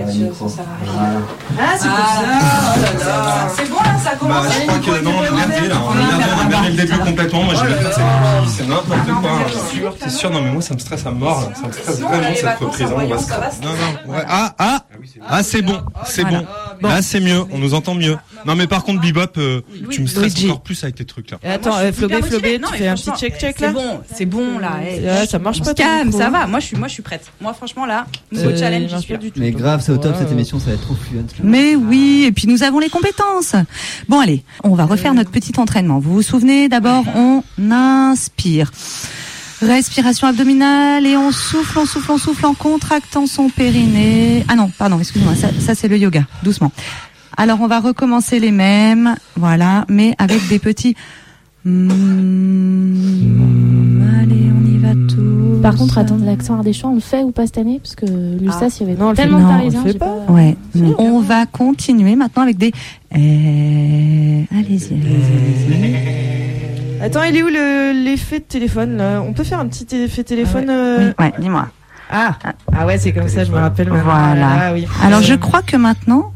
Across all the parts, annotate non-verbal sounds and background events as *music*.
Ah, c'est pour ça. C'est bon, là, ça commence. Bah, je crois que non, on a merdé là. On a merdé, on a merdé le début complètement. Moi, je vais faire c'est- n'importe quoi. C'est sûr, c'est sûr. Non, mais moi, ça me stresse à mort. Ça me stresse vraiment cette reprise. hein. Non, non. ouais. Ah, ah, ah, c'est bon, c'est bon. Là, c'est mieux. On nous entend mieux. Non, mais par contre, Bebop, euh, tu me stresses Luigi. encore plus avec tes trucs là. Et attends, Moi, je suis euh, Flobé, Flobé. Non, tu fais un petit check-check C'est là bon, c'est bon là. eh. Là, ça marche On pas calme, micro. ça va. Moi, je suis, moi, je suis prête. Moi, franchement, là, nouveau Euh, challenge, suis là. du tout. Mais grave, c'est au top cette ouais. émission, ça va être trop fluent. là. Mais oui, et puis nous avons les compétences. Bon allez, on va refaire notre petit entraînement. Vous vous souvenez d'abord, on inspire. Respiration abdominale et on souffle, on souffle, on souffle en contractant son périnée. Ah non, pardon, excusez-moi, ça, ça c'est le yoga, doucement. Alors on va recommencer les mêmes, voilà, mais avec des petits... Mm, allez, on y va tous. Par contre, attendre l'accent ardéchois, on le fait ou pas cette année? Parce que l'USAS, il y avait Non, on tellement non, de on le Parisiens. fait j'ai pas. Ouais, on va continuer maintenant avec des... Eh, Allez-y, allez-y, allez-y. Attends, il est où le- l'effet de téléphone là? On peut faire un petit effet téléphone euh, Oui, ouais, dis-moi. Ah, ah ouais, c'est comme ça, je me rappelle. Voilà. Ah, oui. Alors je crois que maintenant,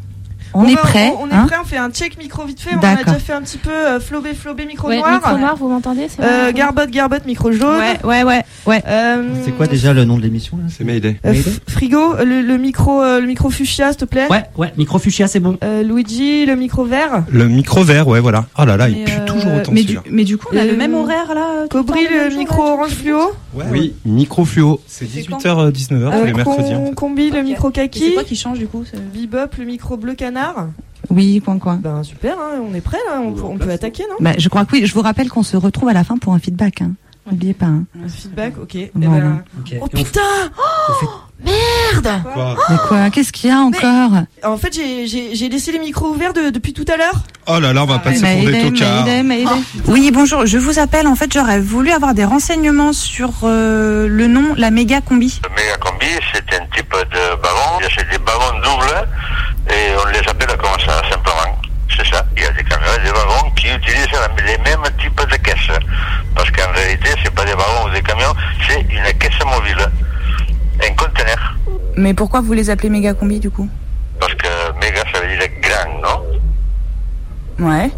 on, on est va- prêt. On, on est hein prêt, on fait un check micro vite fait. On a déjà fait un petit peu euh, flobé, flobé, micro Ouais, noir. micro noir, vous m'entendez c'est Euh, garbotte, garbotte, micro jaune. Ouais, ouais, ouais, ouais. Euh, C'est quoi déjà le nom de l'émission là C'est Mayday. euh, Frigo, le, le micro, euh, le micro fuchsia, s'il te plaît. Ouais, ouais, micro fuchsia, c'est bon. Euh, Luigi, le micro vert. Le micro vert, ouais, voilà. Oh là là, il pue euh, toujours autant Mais du, mais du coup, on a Euh, le même horaire là. Cobri, le micro orange fluo. Ouais, Oui, micro fluo. C'est C'est quand 18h-19h tous Euh, les mercredis. com- hein. combi, le micro Et C'est kaki. quoi qui change du coup Bebop, le micro bleu canard. Oui, coin, coin. Ben super, hein, on est prêt là, on, peut- on peut attaquer, non? Bah, je crois que oui. Je vous rappelle qu'on se retrouve à la fin pour un feedback. Hein. N'oubliez pas. Hein. Un feedback, ok. Eh ben. Oh putain Quoi Mais quoi Qu'est-ce qu'il y a encore En fait, j'ai- j'ai j'ai laissé les micros ouverts de- depuis tout à l'heure. Oh là là, on va passer pour des tocards. Mayday. Oui, bonjour. Je vous appelle. En fait, j'aurais voulu avoir des renseignements sur euh, le nom, la méga combi. Le méga combi, c'est un type de ballon. C'est des ballons doubles et on les appelle comme ça, simplement. C'est ça. Il y a des camions et des wagons qui utilisent les mêmes types de caisses. Parce qu'en réalité, c'est pas des wagons ou des camions, c'est une caisse mobile. Un conteneur. Mais pourquoi vous les appelez méga combi du coup? Parce que méga, ça veut dire grand, non? Ouais.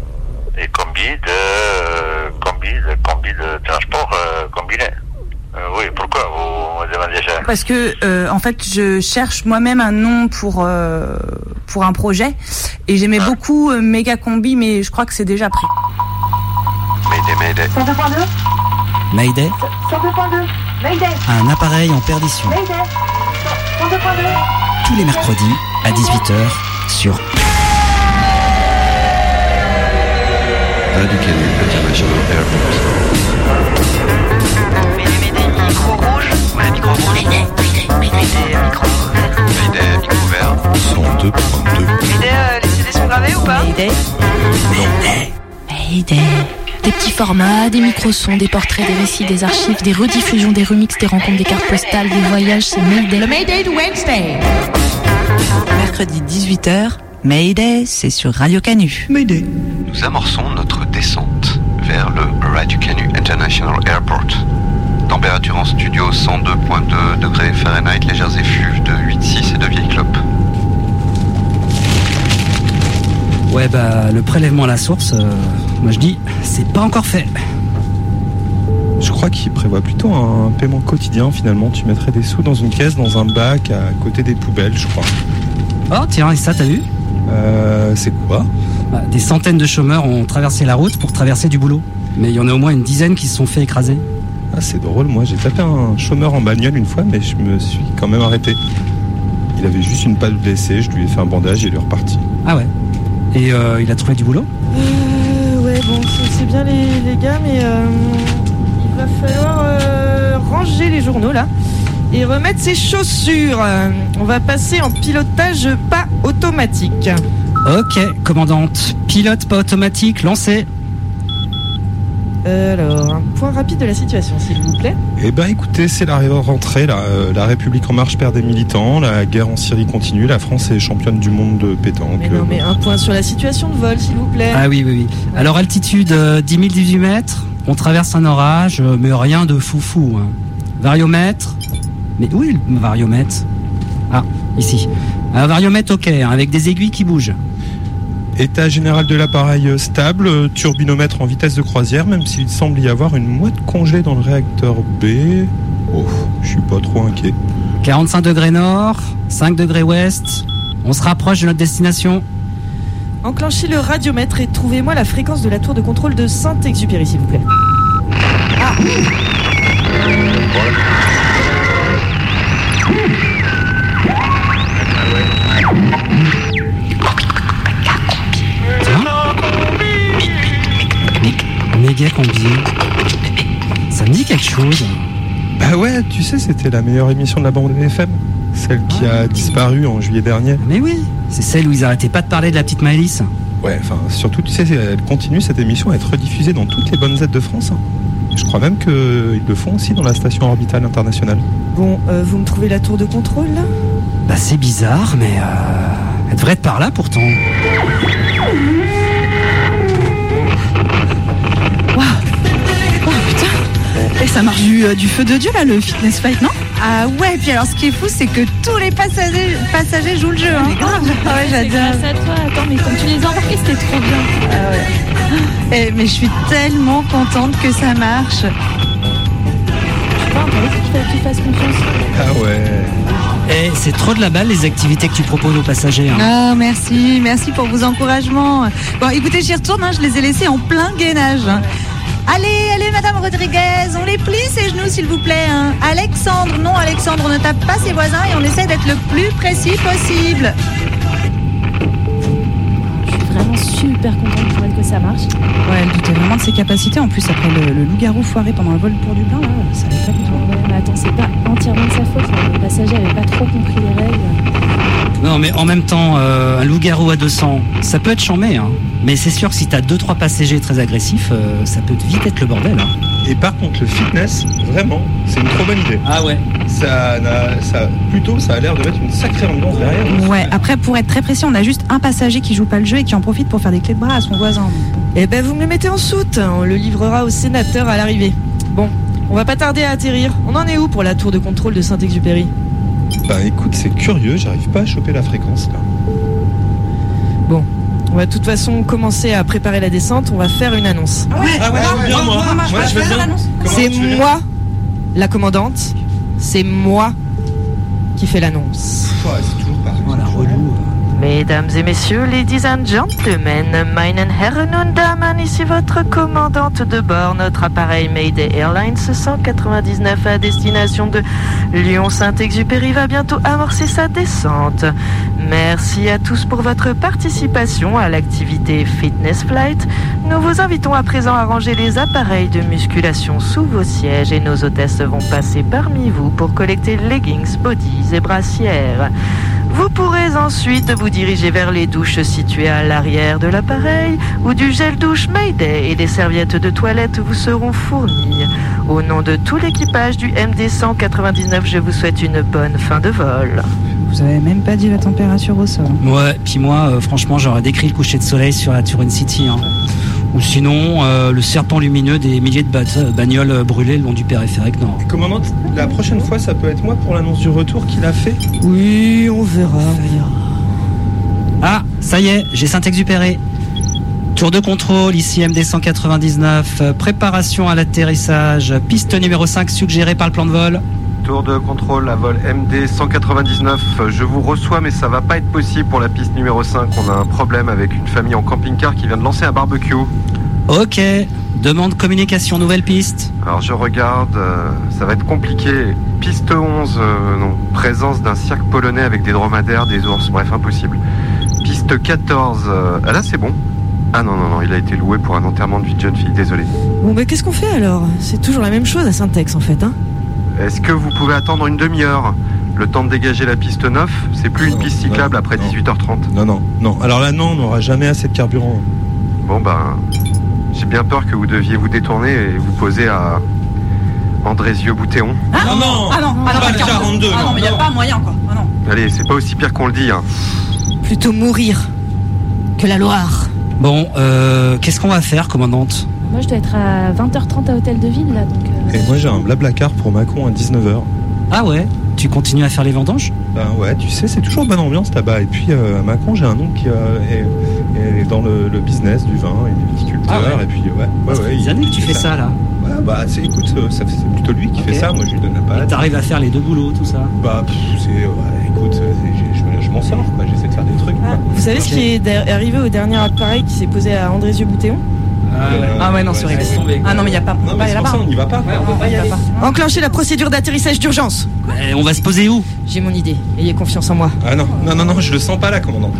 Et combi de, euh, combi de, combi de transport euh, combiné. Euh, oui, pourquoi vous me demandez ça Parce que euh, en fait, je cherche moi-même un nom pour euh, pour un projet et j'aimais beaucoup euh, méga combi, mais je crois que c'est déjà pris. Mayday, mayday. Mayday, un appareil en perdition. Tous les mercredis à 18h sur Radio Canu International Airport. Mayday, micro vert. 102.2. Mayday. Mayday. Des petits formats, des micro-sons, des portraits, des récits, des archives, des rediffusions, des remixes, des rencontres, des cartes postales, des voyages, c'est Mayday. Le Mayday de Wednesday. Mercredi 18h. Mayday, c'est sur Radio Canu. Nous amorçons notre descente vers le Radio Canu International Airport. Température en studio 102.2 degrés Fahrenheit, légères effluves de 8,6 et de vieilles clopes. Ouais, bah, le prélèvement à la source, euh, moi je dis, c'est pas encore fait. Je crois qu'il prévoit plutôt un paiement quotidien finalement. Tu mettrais des sous dans une caisse, dans un bac, à côté des poubelles, je crois. Oh, tiens, et ça, t'as vu? Euh, c'est quoi? Bah, Des centaines de chômeurs ont traversé la route pour traverser du boulot. Mais il y en a au moins une dizaine qui se sont fait écraser. Ah, c'est drôle, moi j'ai tapé un chômeur en bagnole une fois, mais je me suis quand même arrêté. Il avait juste une patte blessée, je lui ai fait un bandage et il est reparti. Ah ouais. Et euh, il a trouvé du boulot? Euh, ouais, bon, c'est c'est bien les, les gars, mais euh, il va falloir euh, ranger les journaux là et remettre ses chaussures. On va passer en pilotage pas automatique. Ok, commandante. Pilote pas automatique, lancé. Euh, alors, un point rapide de la situation, s'il vous plaît. Eh ben écoutez, c'est la rentrée, là. Euh, la République en marche perd des militants, la guerre en Syrie continue, la France est championne du monde de pétanque. Mais non, mais un point sur la situation de vol, s'il vous plaît. Ah oui, oui, oui. Alors, altitude euh, 10 000, 18 mètres. On traverse un orage, euh, mais rien de foufou. Hein. Variomètre. Mais où est le variomètre? Ah, ici. Un variomètre ok, hein, avec des aiguilles qui bougent. État général de l'appareil euh, stable, euh, turbinomètre en vitesse de croisière, même s'il semble y avoir une moite congé dans le réacteur B. Oh, je suis pas trop inquiet. 45 degrés nord, 5 degrés ouest. On se rapproche de notre destination. Enclenchez le radiomètre et trouvez-moi la fréquence de la tour de contrôle de Saint-Exupéry, s'il vous plaît. Ah Ça me dit quelque chose. Bah ouais, tu sais, c'était la meilleure émission de la bande FM. Celle qui a disparu en juillet dernier. Mais oui, c'est celle où ils arrêtaient pas de parler de la petite Maëlys. Ouais, enfin, surtout, tu sais, elle continue cette émission à être rediffusée dans toutes les bonnes aides de France. hein. Je crois même qu'ils le font aussi dans la station orbitale internationale. Bon, euh, vous me trouvez la tour de contrôle là? Bah c'est bizarre, mais euh, elle devrait être par là pourtant. Et ça marche du, euh, du feu de Dieu là, le fitness flight, non? Ah ouais, puis alors ce qui est fou, c'est que tous les passagers, passagers jouent le jeu. Hein. Ah ouais, C'est j'adore. grâce à toi. Attends, mais comme tu les as embarqués, c'était trop bien. Eh, mais je suis tellement contente que ça marche. Que tu fasses confiance. Ah ouais. Eh, c'est trop de la balle les activités que tu proposes aux passagers. hein. Ah merci, merci pour vos encouragements. Bon, écoutez, j'y retourne, hein, je les ai laissés en plein gainage. Allez, allez, Madame Rodriguez, on les plie ces genoux, s'il vous plaît. hein. Alexandre, non, Alexandre, on ne tape pas ses voisins et on essaie d'être le plus précis possible. Je suis vraiment super contente pour elle que ça marche. Ouais, elle doutait vraiment de ses capacités. En plus, après le, le loup-garou foiré pendant le vol pour du pain, là, ça allait pas du tout. Ouais, mais attends, c'est pas entièrement de sa faute. hein. Les passagers avaient pas trop compris les règles. Non, mais en même temps, euh, un loup-garou à 200, ça peut être chambé. Hein. Mais c'est sûr que si t'as 2-3 passagers très agressifs, euh, ça peut vite être le bordel. Hein. Et par contre, le fitness, vraiment, c'est une trop bonne idée. Ah ouais Ça, n'a- ça, plutôt, ça a l'air de mettre une sacrée ambiance derrière. Ouais, après, pour être très précis, on a juste un passager qui joue pas le jeu et qui en profite pour faire des clés de bras à son voisin. Eh ben, vous me le mettez en soute. On le livrera au sénateur à l'arrivée. Bon, on va pas tarder à atterrir. On en est où pour la tour de contrôle de Saint-Exupéry? Bah écoute, c'est curieux, j'arrive pas à choper la fréquence là. Bon, on va de toute façon commencer à préparer la descente. On va faire une annonce. Ah ouais, je veux bien moi. Moi, je veux bien. C'est moi, la commandante. C'est moi qui fais l'annonce. Mesdames et messieurs, ladies and gentlemen, meine Herren und Damen, ici votre commandante de bord, notre appareil Mayday Airlines 199 à destination de Lyon-Saint-Exupéry va bientôt amorcer sa descente. Merci à tous pour votre participation à l'activité Fitness Flight. Nous vous invitons à présent à ranger les appareils de musculation sous vos sièges et nos hôtesses vont passer parmi vous pour collecter leggings, bodies et brassières. Vous pourrez ensuite vous diriger vers les douches situées à l'arrière de l'appareil où du gel douche Mayday et des serviettes de toilette vous seront fournies. Au nom de tout l'équipage du MD 199, je vous souhaite une bonne fin de vol. Vous avez même pas dit la température au sol. Ouais, puis moi, euh, franchement, j'aurais décrit le coucher de soleil sur la Turin City. hein. Ou sinon, euh, le serpent lumineux des milliers de bat- bagnoles brûlées le long du périphérique nord. Commandante, la prochaine fois, ça peut être moi pour l'annonce du retour qu'il a fait? Oui, on verra, on verra. Ah, ça y est, j'ai Saint-Exupéry. Tour de contrôle, ici MD 199. euh, Préparation à l'atterrissage. Piste numéro 5 suggérée par le plan de vol. Tour de contrôle à vol MD 199. Je vous reçois, mais ça va pas être possible pour la piste numéro 5. On a un problème avec une famille en camping-car qui vient de lancer un barbecue. Ok. Demande communication, nouvelle piste. Alors je regarde, euh, ça va être compliqué. Piste 11, euh, non. Présence d'un cirque polonais avec des dromadaires, des ours. Bref, impossible. Piste 14, euh, ah là c'est bon. Ah non, non, non, il a été loué pour un enterrement de vie de jeune fille, désolé. Bon, mais qu'est-ce qu'on fait alors? C'est toujours la même chose à Saint-Ex en fait, hein? Est-ce que vous pouvez attendre une demi-heure Le temps de dégager la piste 9, c'est plus une piste cyclable non, après non. 18h30. Non, non, non. Alors là, non, on n'aura jamais assez de carburant. Bon ben, j'ai bien peur que vous deviez vous détourner et vous poser à Andrézieux-Boutéon. non, non, Ah non, ah non, pas le 42. 42. Ah non, mais y a pas moyen quoi. Ah non. Allez, c'est pas aussi pire qu'on le dit. Hein. Plutôt mourir que la Loire. Bon, euh, qu'est-ce qu'on va faire, commandante? Moi, je dois être à 20h30 à Hôtel de Ville, là, donc... euh, Et moi, j'ai un blabla car pour Macron à 19h. Ah ouais? Tu continues à faire les vendanges? Ben ouais, tu sais, c'est toujours bonne ambiance là-bas. Et puis euh, à Macron, j'ai un oncle qui euh, est, est dans le, le business du vin et du viticulteur. Ah ouais. Et puis ouais, ouais, Ça fait ouais, des il- années que tu fais ça là. Ouais, bah c'est- écoute, c'est plutôt lui qui fait ça. Moi, je lui donne la patte. t'arrives à faire les deux boulots, tout ça? Bah pff, c'est, ouais, écoute, c'est- je, je- je m'en sors. quoi. J'essaie de faire des trucs. quoi. Vous savez ce qui est arrivé au dernier appareil qui s'est posé à Andrézieux-Boutéon? Euh, Ah ouais, non, c'est horrible. Ah non, mais il y a pas. Non, pas mais aller c'est pour là-bas. ça, on n'y va pas. quoi. on peut pas y aller. Enclenchez la procédure d'atterrissage d'urgence. Eh, on va se poser où? J'ai mon idée. Ayez confiance en moi. Ah non, non, non, non, je le sens pas là, commandant.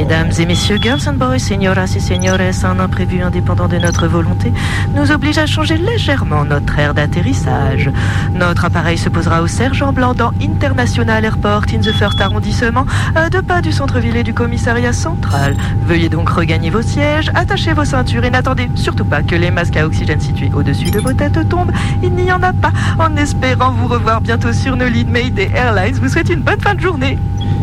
Mesdames et messieurs, girls and boys, señoras et señores, un imprévu indépendant de notre volonté nous oblige à changer légèrement notre aire d'atterrissage. Notre appareil se posera au Sergent Blanc dans International Airport in the First Arrondissement, à deux pas du centre-ville et du commissariat central. Veuillez donc regagner vos sièges, attachez vos ceintures et n'attendez surtout pas que les masques à oxygène situés au-dessus de vos têtes tombent. Il n'y en a pas. En espérant vous revoir bientôt sur nos lignes Mayday Airlines, vous souhaite une bonne fin de journée.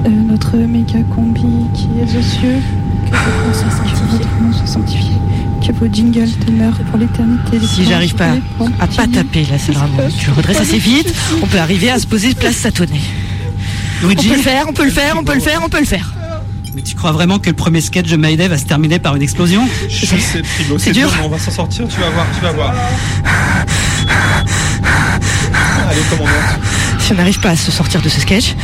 Euh, notre méga combi qui est aux cieux, que votre nom soit sanctifié, que vos jingles demeurent pour l'éternité. Si j'arrive pas à pas taper la salle Ramon, tu redresses assez vite, on peut arriver à se poser place Satonnet. On Luigi peut le faire, on peut le faire, on peut le faire, on peut le faire. Mais tu crois vraiment que le premier sketch de Mayday va se terminer par une explosion? Je sais, Frigo, C'est c'est dur, on va s'en sortir, tu vas voir, tu vas voir. Allez, commandant. Si on n'arrive pas à se sortir de ce sketch,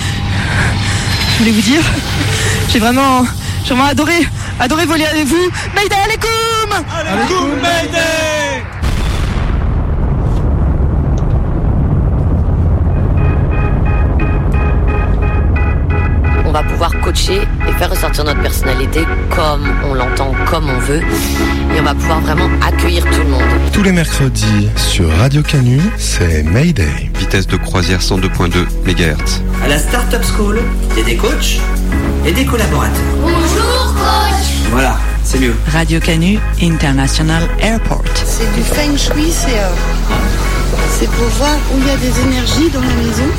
je voulais vous dire, j'ai vraiment, j'ai vraiment adoré, adoré voler avec vous. Mayday alaikum. Alaikum Mayday pouvoir coacher et faire ressortir notre personnalité comme on l'entend, comme on veut. Et on va pouvoir vraiment accueillir tout le monde. Tous les mercredis sur Radio Canu, c'est Mayday. Vitesse de croisière 102.2 MHz. À la Startup School, il y a des coachs et des collaborateurs. Bonjour coach Voilà, c'est mieux. Radio Canu International Airport. C'est du feng shui, c'est euh, c'est pour voir où il y a des énergies dans la maison.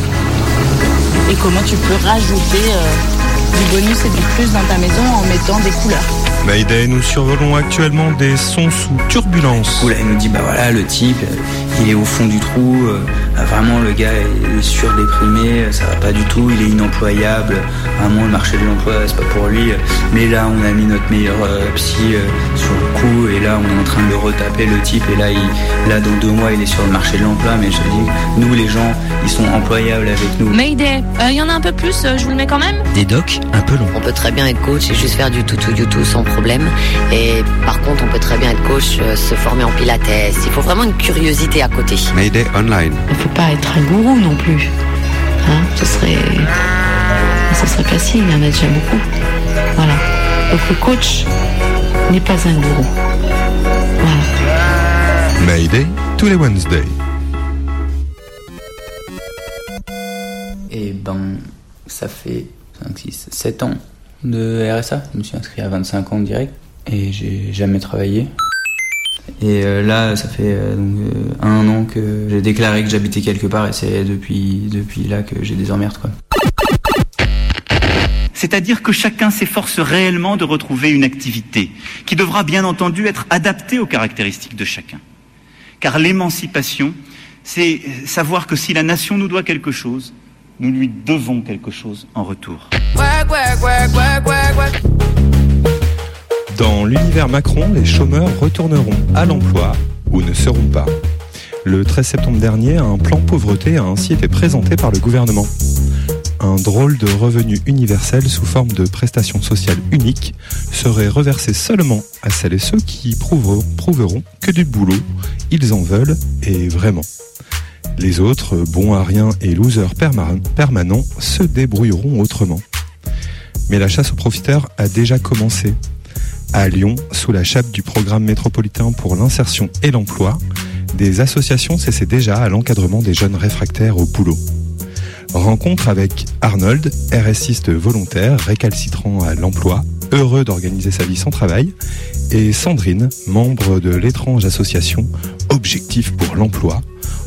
Et comment tu peux rajouter euh, du bonus et du plus dans ta maison en mettant des couleurs. Mayday, nous survolons actuellement des sons sous turbulence. Oula, il nous dit bah voilà, le type, il est au fond du trou. euh, ah, vraiment, le gars est surdéprimé, ça va pas du tout, il est inemployable. Vraiment, le marché de l'emploi, c'est pas pour lui. Mais là, on a mis notre meilleur euh, psy euh, sur le coup, et là, on est en train de le retaper, le type. Et là, il, là, dans deux mois, il est sur le marché de l'emploi. Mais je te dis, nous, les gens, ils sont employables avec nous. Mayday, il y en a un peu plus, euh, je vous le mets quand même? Des docs un peu longs. On peut très bien être coach et juste faire du tout, tout, du tout sans problème. Et par contre, on peut très bien être coach, euh, se former en pilates. Il faut vraiment une curiosité à côté. Mayday Online. Il faut pas être un gourou non plus. Hein, ce serait, ce serait facile, il y en a déjà beaucoup. Voilà. Donc le coach n'est pas un gourou. Voilà. Mayday, tous les Wednesdays. Et ben, ça fait 5, 6, 7 ans de RSA. Je me suis inscrit à 25 ans direct et j'ai jamais travaillé. Et euh, là, ça fait euh, donc, euh, un an que j'ai déclaré que j'habitais quelque part et c'est depuis, depuis là que j'ai des emmerdes quoi. C'est-à-dire que chacun s'efforce réellement de retrouver une activité qui devra bien entendu être adaptée aux caractéristiques de chacun. Car l'émancipation, c'est savoir que si la nation nous doit quelque chose, nous lui devons quelque chose en retour. Dans l'univers Macron, les chômeurs retourneront à l'emploi ou ne seront pas. Le 13 septembre dernier, un plan pauvreté a ainsi été présenté par le gouvernement. Un drôle de revenu universel sous forme de prestation sociale unique serait reversé seulement à celles et ceux qui prouveront, prouveront que du boulot, ils en veulent et vraiment. Les autres, bons à rien et losers perma- permanents, se débrouilleront autrement. Mais la chasse aux profiteurs a déjà commencé. À Lyon, sous la chape du programme métropolitain pour l'insertion et l'emploi, des associations s'essaient déjà à l'encadrement des jeunes réfractaires au boulot. Rencontre avec Arnold, RSiste volontaire, récalcitrant à l'emploi, heureux d'organiser sa vie sans travail, et Sandrine, membre de l'étrange association Objectif pour l'emploi,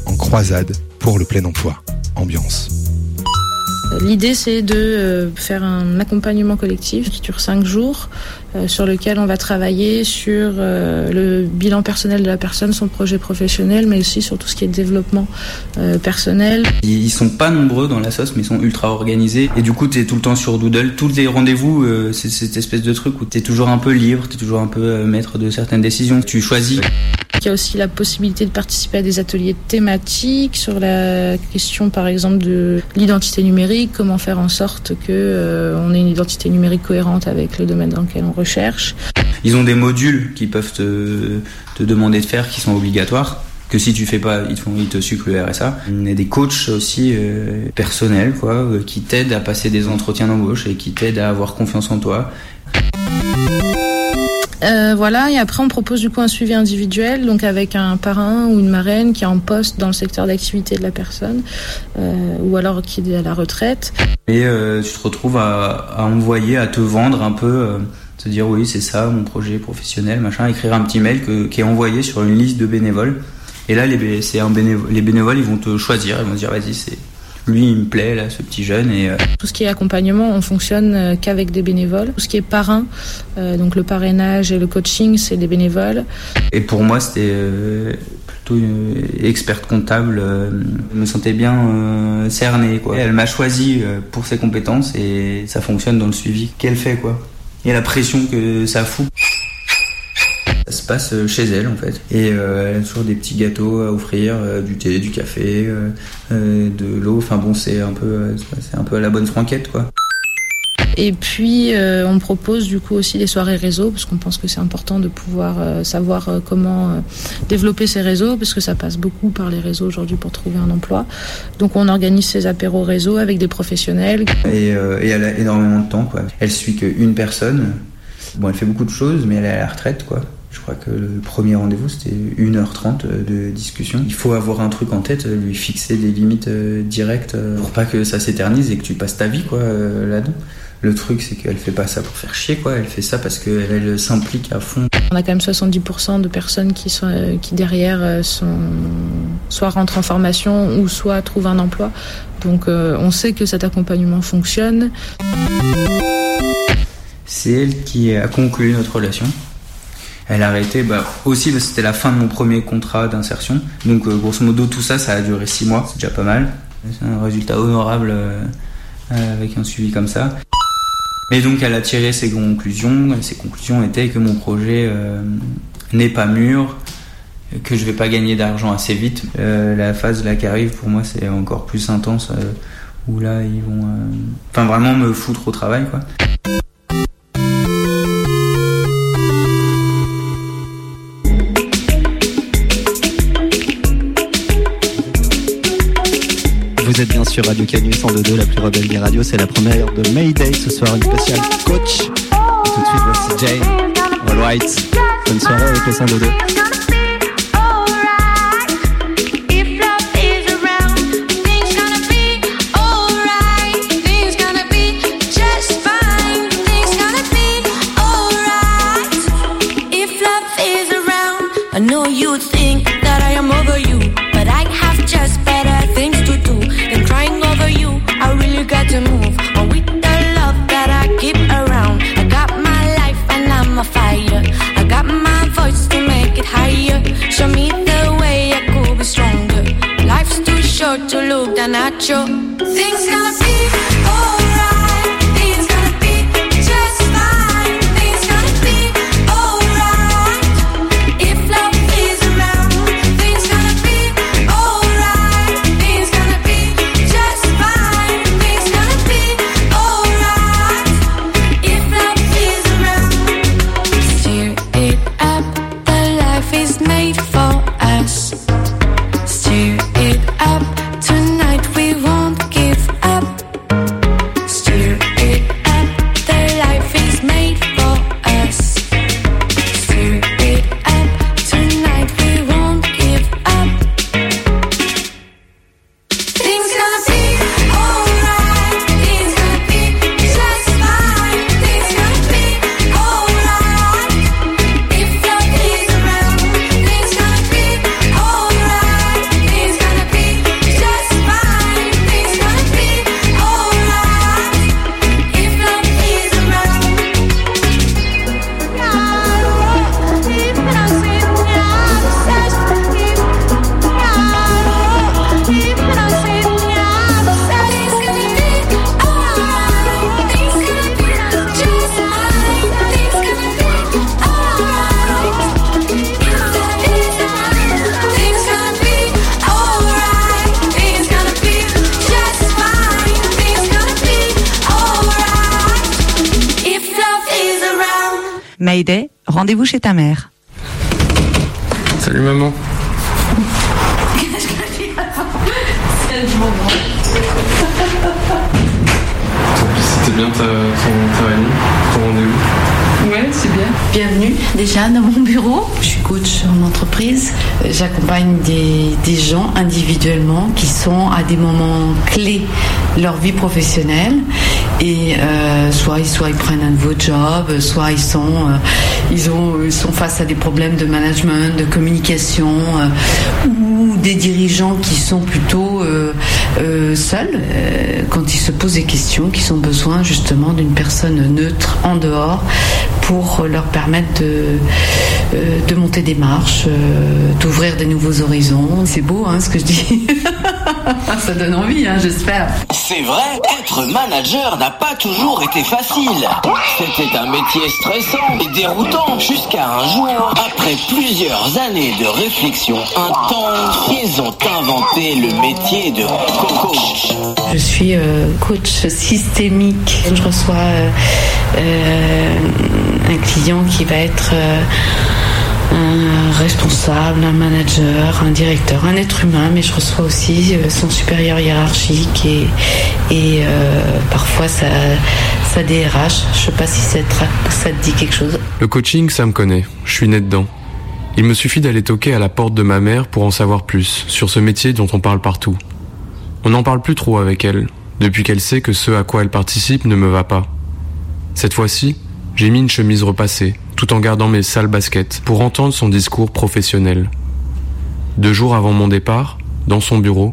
en croisade pour le plein emploi. Ambiance. L'idée, c'est de euh, faire un accompagnement collectif qui dure cinq jours, euh, sur lequel on va travailler sur euh, le bilan personnel de la personne, son projet professionnel, mais aussi sur tout ce qui est développement personnel. Ils sont pas nombreux dans la sauce, mais ils sont ultra organisés. Et du coup, tu es tout le temps sur Doodle. Tous les rendez-vous, c'est cette espèce de truc où tu es toujours un peu libre, tu es toujours un peu maître de certaines décisions. Tu choisis. Il y a aussi la possibilité de participer à des ateliers thématiques sur la question, par exemple, de l'identité numérique, comment faire en sorte que euh, on ait une identité numérique cohérente avec le domaine dans lequel on recherche. Ils ont des modules qui peuvent te, demander de faire, qui sont obligatoires que si tu fais pas, ils te, font, te sucrent le RSA. On a des coachs aussi euh, personnels, quoi, euh, qui t'aident à passer des entretiens d'embauche et qui t'aident à avoir confiance en toi. Euh, voilà, et après on propose du coup un suivi individuel, donc avec un parrain ou une marraine qui est en poste dans le secteur d'activité de la personne, euh, ou alors qui est à la retraite. Et euh, tu te retrouves à, envoyer, à te vendre un peu, te dire oui c'est ça mon projet professionnel, machin, écrire un petit mail qui est envoyé sur une liste de bénévoles. Et là les, c'est les bénévoles ils vont te choisir, ils vont te dire vas-y c'est lui, il me plaît, là, ce petit jeune. Et, euh, Tout ce qui est accompagnement, on fonctionne euh, qu'avec des bénévoles. Tout ce qui est parrain, euh, donc le parrainage et le coaching, c'est des bénévoles. Et pour moi, c'était plutôt une experte comptable. Je me sentais bien cernée, quoi. Elle m'a choisi pour ses compétences et ça fonctionne dans le suivi qu'elle fait, quoi. Et la pression que ça fout. Ça se passe euh, chez elle en fait. Et euh, elle a toujours des petits gâteaux à offrir, euh, du thé, du café, de l'eau. Enfin bon, c'est un peu, c'est un peu à la bonne franquette quoi. Et puis, on propose du coup aussi des soirées réseau, parce qu'on pense que c'est important de pouvoir savoir comment développer ces réseaux, parce que ça passe beaucoup par les réseaux aujourd'hui pour trouver un emploi. Donc, on organise ces apéros réseau avec des professionnels. Et, et elle a énormément de temps, quoi. Elle suit qu'une personne. Bon, elle fait beaucoup de choses, mais elle est à la retraite, quoi. Crois que le premier rendez-vous, c'était 1h30 de discussion. Il faut avoir un truc en tête, lui fixer des limites euh, directes euh, pour pas que ça s'éternise et que tu passes ta vie quoi euh, là-dedans. Le truc, c'est qu'elle fait pas ça pour faire chier, quoi. Elle fait ça parce qu'elle elle, s'implique à fond. On a quand même 70% de personnes qui, sont, qui derrière sont, soit rentrent en formation ou soit trouvent un emploi. Donc on sait que cet accompagnement fonctionne. C'est elle qui a conclu notre relation. Elle a arrêté bah, aussi c'était la fin de mon premier contrat d'insertion. Donc euh, grosso modo tout ça, ça a duré six mois, c'est déjà pas mal. C'est un résultat honorable euh, avec un suivi comme ça. Et donc elle a tiré ses conclusions. Et ses conclusions étaient que mon projet euh, n'est pas mûr, que je vais pas gagner d'argent assez vite. la phase là qui arrive pour moi c'est encore plus intense où là ils vont, enfin vraiment me foutre au travail quoi. Vous êtes bien sûr Radio Canu 102, la plus rebelle des radios. C'est la première de Mayday ce soir, une spéciale coach. Et tout de suite, voici Jane, All White. Bonne soirée avec le 102. To look down at. Things gonna be rendez-vous chez ta mère. Salut maman. C'était bien ta, ton, ta réunion, ton rendez-vous Ouais, c'est bien. Bienvenue déjà dans mon bureau. Je suis coach en entreprise. J'accompagne des, des gens individuellement qui sont à des moments clés de leur vie professionnelle. Et euh, soit, soit ils prennent un nouveau job, soit ils sont, euh, ils ont, ils sont face à des problèmes de management, de communication, euh, ou des dirigeants qui sont plutôt euh, euh, seuls euh, quand ils se posent des questions, qui ont besoin justement d'une personne neutre en dehors pour leur permettre de, euh, monter des marches, euh, d'ouvrir des nouveaux horizons. C'est beau hein, ce que je dis. *laughs* *laughs* Ça donne envie, hein, j'espère. C'est vrai, être manager n'a pas toujours été facile. C'était un métier stressant et déroutant jusqu'à un jour, après plusieurs années de réflexion intense, ils ont inventé le métier de coach. Je suis euh, coach systémique. Je reçois euh, euh, un client qui va être euh, un responsable, un manager, un directeur, un être humain, mais je reçois aussi euh, son supérieur hiérarchique et, et euh, parfois sa, sa DRH. Je sais pas si ça te, ça te dit quelque chose. Le coaching, ça me connaît. Je suis né dedans. Il me suffit d'aller toquer à la porte de ma mère pour en savoir plus sur ce métier dont on parle partout. On n'en parle plus trop avec elle, depuis qu'elle sait que ce à quoi elle participe ne me va pas. Cette fois-ci, j'ai mis une chemise repassée, tout en gardant mes sales baskets, pour entendre son discours professionnel. Deux jours avant mon départ, dans son bureau,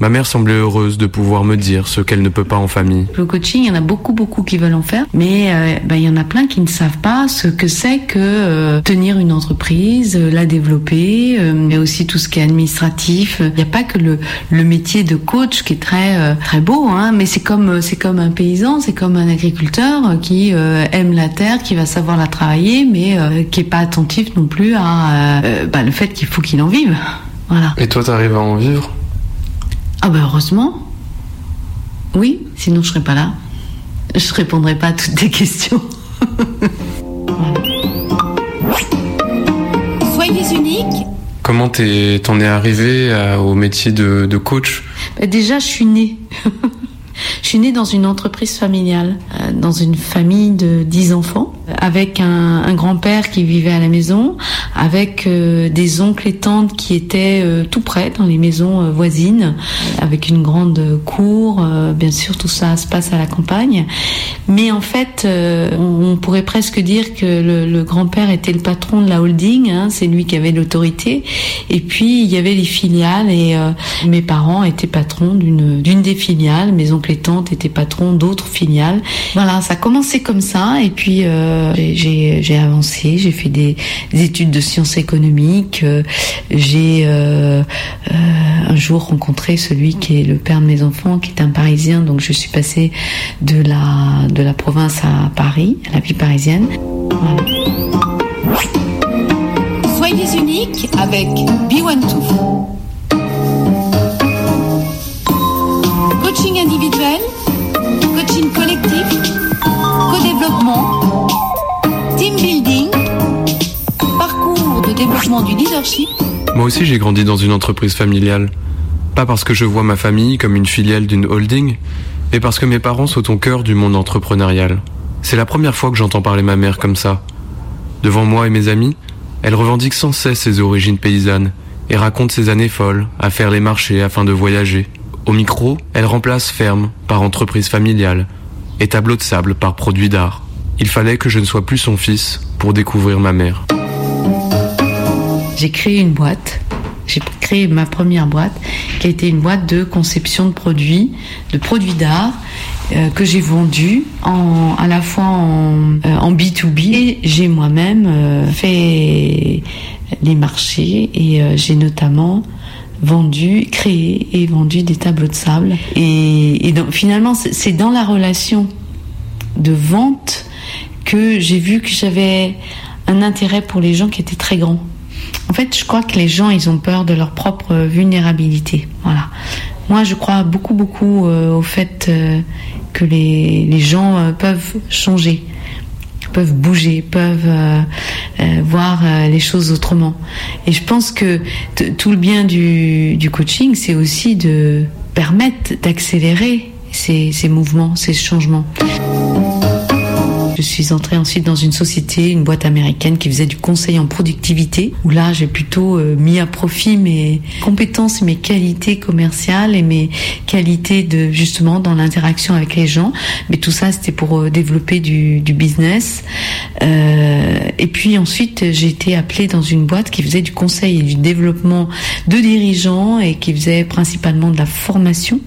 ma mère semblait heureuse de pouvoir me dire ce qu'elle ne peut pas en famille. Le coaching, il y en a beaucoup, beaucoup qui veulent en faire, mais euh, ben, il y en a plein qui ne savent pas ce que c'est que euh, tenir une entreprise, euh, la développer, euh, mais aussi tout ce qui est administratif. Il n'y a pas que le, le métier de coach qui est très, euh, très beau, hein, mais c'est comme, c'est comme un paysan, c'est comme un agriculteur qui euh, aime la terre, qui va savoir la travailler, mais euh, qui est pas attentif non plus à euh, ben, le fait qu'il faut qu'il en vive. Voilà. Et toi, t'arrives à en vivre? Ah ben heureusement. Oui, sinon je serais pas là. Je répondrai pas à toutes tes questions. *laughs* Soyez unique. Comment t'es- t'en es arrivé à- au métier de, de coach? Bah, déjà, je suis née. *laughs* Je suis née dans une entreprise familiale, euh, dans une famille de 10 enfants, avec un, grand-père qui vivait à la maison, avec euh, des oncles et tantes qui étaient euh, tout près, dans les maisons euh, voisines, avec une grande cour. bien sûr, tout ça se passe à la campagne. Mais en fait, on, pourrait presque dire que le, grand-père était le patron de la holding, hein, c'est lui qui avait l'autorité. Et puis, il y avait les filiales et mes parents étaient patrons d'une des filiales, mes oncles et tantes étaient patrons d'autres filiales. Voilà, ça a commencé comme ça et puis j'ai- j'ai avancé, j'ai fait des, des études de sciences économiques, euh, j'ai euh, euh, un jour rencontré celui qui est le père de mes enfants, qui est un Parisien, donc je suis passée de la de la province à Paris, à la vie parisienne. Soyez unique avec B12. Coaching individuel, coaching collectif, co-développement, du. Moi aussi, j'ai grandi dans une entreprise familiale. Pas parce que je vois ma famille comme une filiale d'une holding, mais parce que mes parents sont au cœur du monde entrepreneurial. C'est la première fois que j'entends parler ma mère comme ça. Devant moi et mes amis, elle revendique sans cesse ses origines paysannes et raconte ses années folles à faire les marchés afin de voyager. Au micro, elle remplace ferme par entreprise familiale et tableau de sable par produit d'art. Il fallait que je ne sois plus son fils pour découvrir ma mère. J'ai créé une boîte. J'ai créé ma première boîte qui a été une boîte de conception de produits, de produits d'art euh, que j'ai vendu en, à la fois en, euh, en B2B et j'ai moi-même euh, fait les marchés et euh, j'ai notamment vendu, créé et vendu des tableaux de sable. Et, et donc finalement c'est dans la relation de vente que j'ai vu que j'avais un intérêt pour les gens qui étaient très grands. En fait, je crois que les gens, ils ont peur de leur propre vulnérabilité. Voilà. Moi, je crois beaucoup, beaucoup euh, au fait euh, que les, les gens euh, peuvent changer. peuvent bouger, peuvent voir les choses autrement. Et je pense que tout le bien du, du coaching, c'est aussi de permettre d'accélérer ces, ces mouvements, ces changements. Je suis entrée ensuite dans une société, une boîte américaine qui faisait du conseil en productivité, où là j'ai plutôt euh, mis à profit mes compétences, mes qualités commerciales et mes qualités de justement dans l'interaction avec les gens. Mais tout ça c'était pour euh, développer du, business. Euh, et puis ensuite j'ai été appelée dans une boîte qui faisait du conseil et du développement de dirigeants et qui faisait principalement de la formation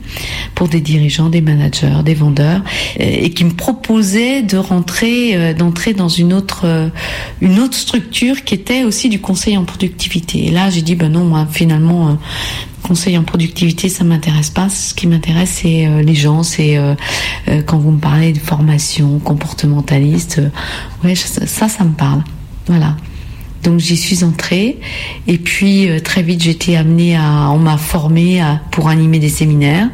pour des dirigeants, des managers, des vendeurs, et qui me proposait de rentrer, euh, d'entrer dans une autre, euh, une autre structure qui était aussi du conseil en productivité. Et là, j'ai dit, ben non, moi, finalement, euh, conseil en productivité, ça m'intéresse pas. Ce qui m'intéresse, c'est les gens, c'est quand vous me parlez de formation comportementaliste, ouais, ça, ça me parle. Voilà. Donc j'y suis entrée et puis euh, très vite été amenée à, on m'a formée à, pour animer des séminaires.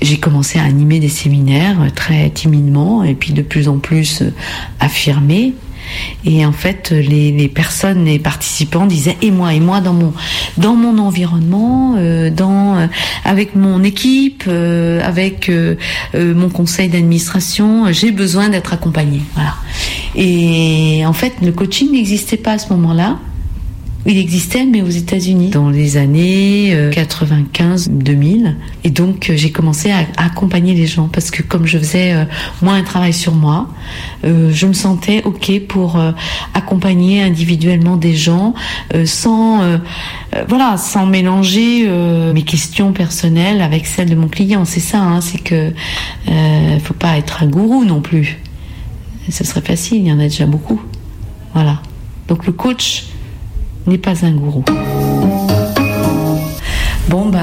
J'ai commencé à animer des séminaires euh, très timidement et puis de plus en plus euh, affirmée. Et en fait, les, personnes, les participants disaient et moi, et moi dans mon dans mon environnement, euh, dans euh, avec mon équipe, euh, avec mon conseil d'administration, j'ai besoin d'être accompagnée. Voilà. Et en fait, le coaching n'existait pas à ce moment-là. Il existait, mais aux États-Unis, dans les années 95-2000. Et donc, euh, j'ai commencé à, accompagner les gens parce que comme je faisais euh, moi un travail sur moi, euh, je me sentais ok pour euh, accompagner individuellement des gens euh, sans, euh, euh, voilà, sans mélanger euh, mes questions personnelles avec celles de mon client. C'est ça, hein, c'est que euh, faut pas être un gourou non plus. Ce serait facile, il y en a déjà beaucoup. Voilà. Donc le coach n'est pas un gourou. Bon, bah,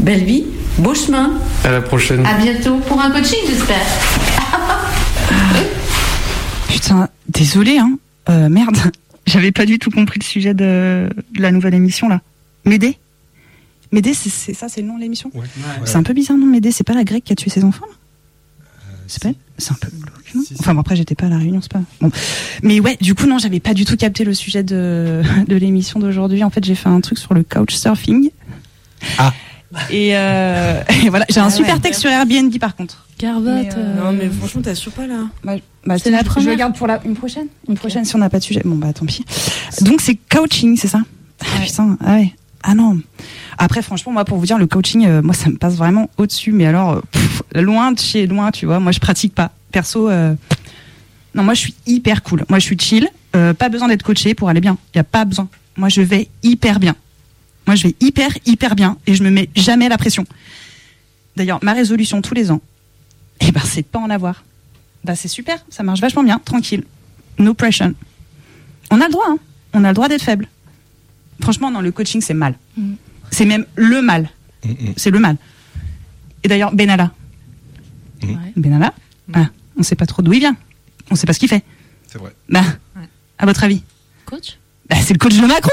belle vie, beau chemin. À la prochaine. À bientôt pour un coaching, j'espère. *laughs* Putain, désolé, hein. Euh, merde, *laughs* j'avais pas du tout compris le sujet de, de la nouvelle émission là. Médée Médée, c'est c'est ça, c'est le nom de l'émission C'est un peu bizarre, non Médée, c'est pas la grecque qui a tué ses enfants là? C'est pas C'est un peu glauque, non Enfin bon, après j'étais pas à la réunion, c'est pas. Bon. Mais ouais, du coup non, j'avais pas du tout capté le sujet de, *laughs* de l'émission d'aujourd'hui. En fait, j'ai fait un truc sur le couchsurfing. Ah. Et, euh, *laughs* et voilà, j'ai un Ah super ouais. texte sur Airbnb par contre. Carvotte. Non, mais franchement, t'assures pas là. Bah, bah, C'est la je- Je première le garde pour la, une prochaine. Une prochaine si on n'a pas de sujet. Bon bah tant pis. Donc c'est coaching, c'est ça Ah putain, ah ouais. Ah non. Après franchement moi pour vous dire le coaching, euh, moi ça me passe vraiment au-dessus. Mais alors euh, loin de chez loin, tu vois. Moi je pratique pas. Perso, euh, non moi je suis hyper cool. Moi je suis chill. Pas besoin d'être coaché pour aller bien. Y a pas besoin. Moi je vais hyper bien. Moi je vais hyper hyper bien et je me mets jamais la pression. D'ailleurs ma résolution tous les ans, eh ben c'est de pas en avoir. Bah c'est super, ça marche vachement bien, tranquille. No pressure. On a le droit, hein. On a le droit d'être faible. Franchement, non, le coaching, c'est mal. C'est même le mal. C'est le mal. Et d'ailleurs, Benalla. Benalla, ah, on sait pas trop d'où il vient. On sait pas ce qu'il fait. C'est vrai. Bah, à votre avis Coach bah, C'est le coach de Macron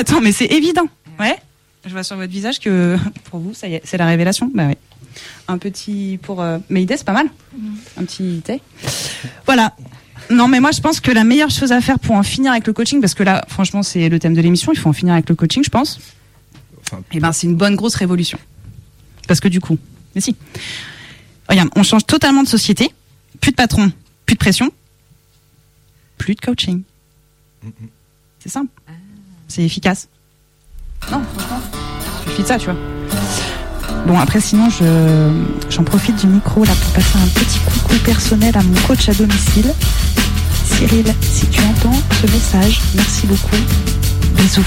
Attends, mais c'est évident. Ouais Je vois sur votre visage que *laughs* pour vous, ça y est, c'est la révélation. Bah oui. Un petit pour euh, c'est pas mal. Un petit thé. Voilà. Non, mais moi, je pense que la meilleure chose à faire pour en finir avec le coaching, parce que là, franchement, c'est le thème de l'émission, il faut en finir avec le coaching, je pense. Et ben, c'est une bonne grosse révolution. Parce que du coup, mais si. Regarde, on change totalement de société. Plus de patron, plus de pression, plus de coaching. C'est simple. C'est efficace. Non, franchement, il suffit de ça, tu vois. Bon, après, sinon, je, j'en profite du micro là pour passer un petit coucou personnel à mon coach à domicile. Cyril, si tu entends ce message, merci beaucoup. Bisous.